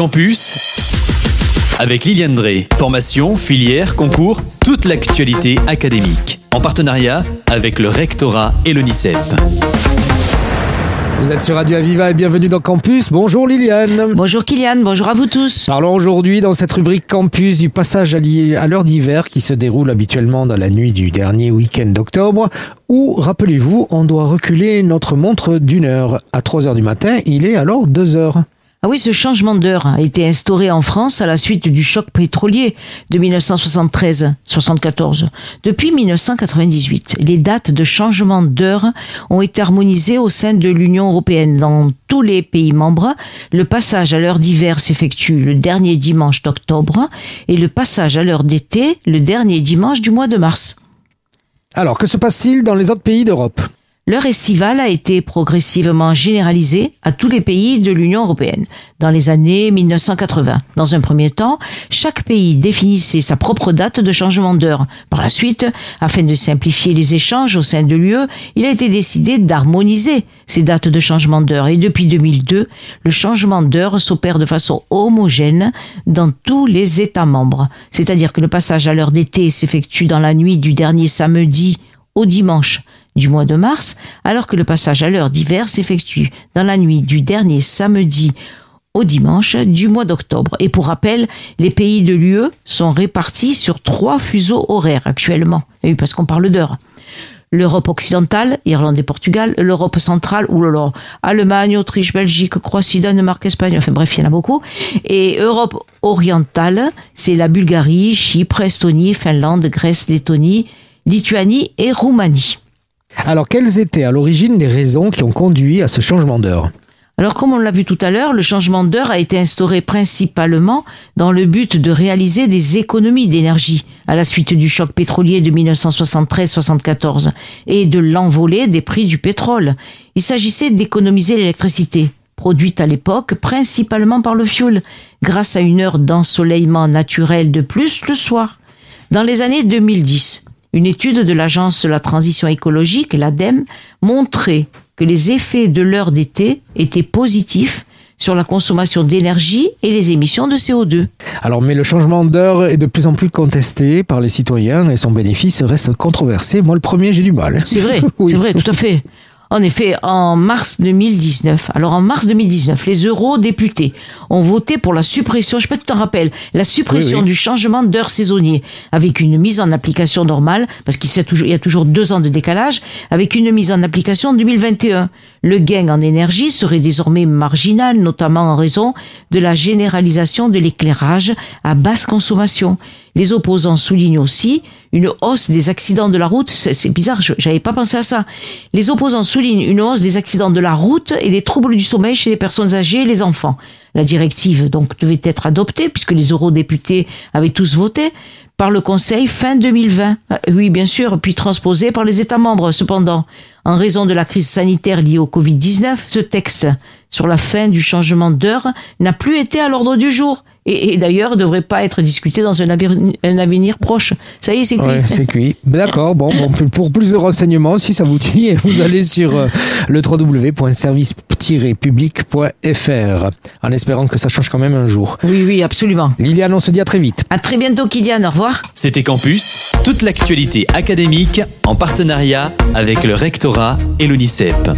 Campus avec Liliane Drey. Formation, filière, concours, toute l'actualité académique. En partenariat avec le rectorat et l'ONICEP. Vous êtes sur Radio Aviva et bienvenue dans Campus. Bonjour Liliane. Bonjour Kylian, bonjour à vous tous. Parlons aujourd'hui dans cette rubrique Campus du passage à l'heure d'hiver qui se déroule habituellement dans la nuit du dernier week-end d'octobre où, rappelez-vous, on doit reculer notre montre d'une heure. À 3 heures du matin, il est alors 2 heures. Ah oui, ce changement d'heure a été instauré en France à la suite du choc pétrolier de 1973-74. Depuis 1998, les dates de changement d'heure ont été harmonisées au sein de l'Union européenne. Dans tous les pays membres, le passage à l'heure d'hiver s'effectue le dernier dimanche d'octobre et le passage à l'heure d'été le dernier dimanche du mois de mars. Alors, que se passe-t-il dans les autres pays d'Europe? L'heure estivale a été progressivement généralisée à tous les pays de l'Union européenne dans les années 1980. Dans un premier temps, chaque pays définissait sa propre date de changement d'heure. Par la suite, afin de simplifier les échanges au sein de l'UE, il a été décidé d'harmoniser ces dates de changement d'heure. Et depuis 2002, le changement d'heure s'opère de façon homogène dans tous les États membres. C'est-à-dire que le passage à l'heure d'été s'effectue dans la nuit du dernier samedi au dimanche du mois de mars, alors que le passage à l'heure d'hiver s'effectue dans la nuit du dernier samedi au dimanche du mois d'octobre. Et pour rappel, les pays de l'UE sont répartis sur trois fuseaux horaires actuellement. Parce qu'on parle d'heure. L'Europe occidentale, Irlande et Portugal, l'Europe centrale, ou Allemagne, Autriche, Belgique, Croatie, Danemark, Espagne, enfin bref, il y en a beaucoup. Et Europe orientale, c'est la Bulgarie, Chypre, Estonie, Finlande, Grèce, Lettonie, Lituanie et Roumanie. Alors, quelles étaient à l'origine les raisons qui ont conduit à ce changement d'heure? Alors comme on l'a vu tout à l'heure, le changement d'heure a été instauré principalement dans le but de réaliser des économies d'énergie à la suite du choc pétrolier de 1973-74 et de l'envolée des prix du pétrole. Il s'agissait d'économiser l'électricité, produite à l'époque principalement par le fioul, grâce à une heure d'ensoleillement naturel de plus le soir. Dans les années 2010, une étude de l'Agence de la transition écologique, l'ADEME, montrait que les effets de l'heure d'été étaient positifs sur la consommation d'énergie et les émissions de CO2. Alors, mais le changement d'heure est de plus en plus contesté par les citoyens et son bénéfice reste controversé. Moi, le premier, j'ai du mal. C'est vrai, c'est vrai, tout à fait. En effet, en mars 2019, alors en mars 2019, les eurodéputés ont voté pour la suppression, je sais pas si tu t'en rappelles, la suppression du changement d'heure saisonnier, avec une mise en application normale, parce qu'il y a toujours deux ans de décalage, avec une mise en application en 2021. Le gain en énergie serait désormais marginal, notamment en raison de la généralisation de l'éclairage à basse consommation. Les opposants soulignent aussi une hausse des accidents de la route. C'est bizarre, j'avais pas pensé à ça. Les opposants soulignent une hausse des accidents de la route et des troubles du sommeil chez les personnes âgées et les enfants. La directive donc devait être adoptée puisque les eurodéputés avaient tous voté par le Conseil fin 2020. Euh, oui, bien sûr, puis transposée par les États membres. Cependant, en raison de la crise sanitaire liée au Covid-19, ce texte sur la fin du changement d'heure n'a plus été à l'ordre du jour et, d'ailleurs ne devrait pas être discuté dans un avenir, proche. Ça y est, c'est cuit. c'est cuit. D'accord. Bon, pour plus de renseignements, si ça vous dit, vous allez sur euh, le www.service-public.fr en espérant que ça change quand même un jour. Oui, oui, absolument. Liliane, on se dit à très vite. À très bientôt, Kylian. Au revoir. C'était Campus, toute l'actualité académique en partenariat avec le rectorat et l'UNICEP.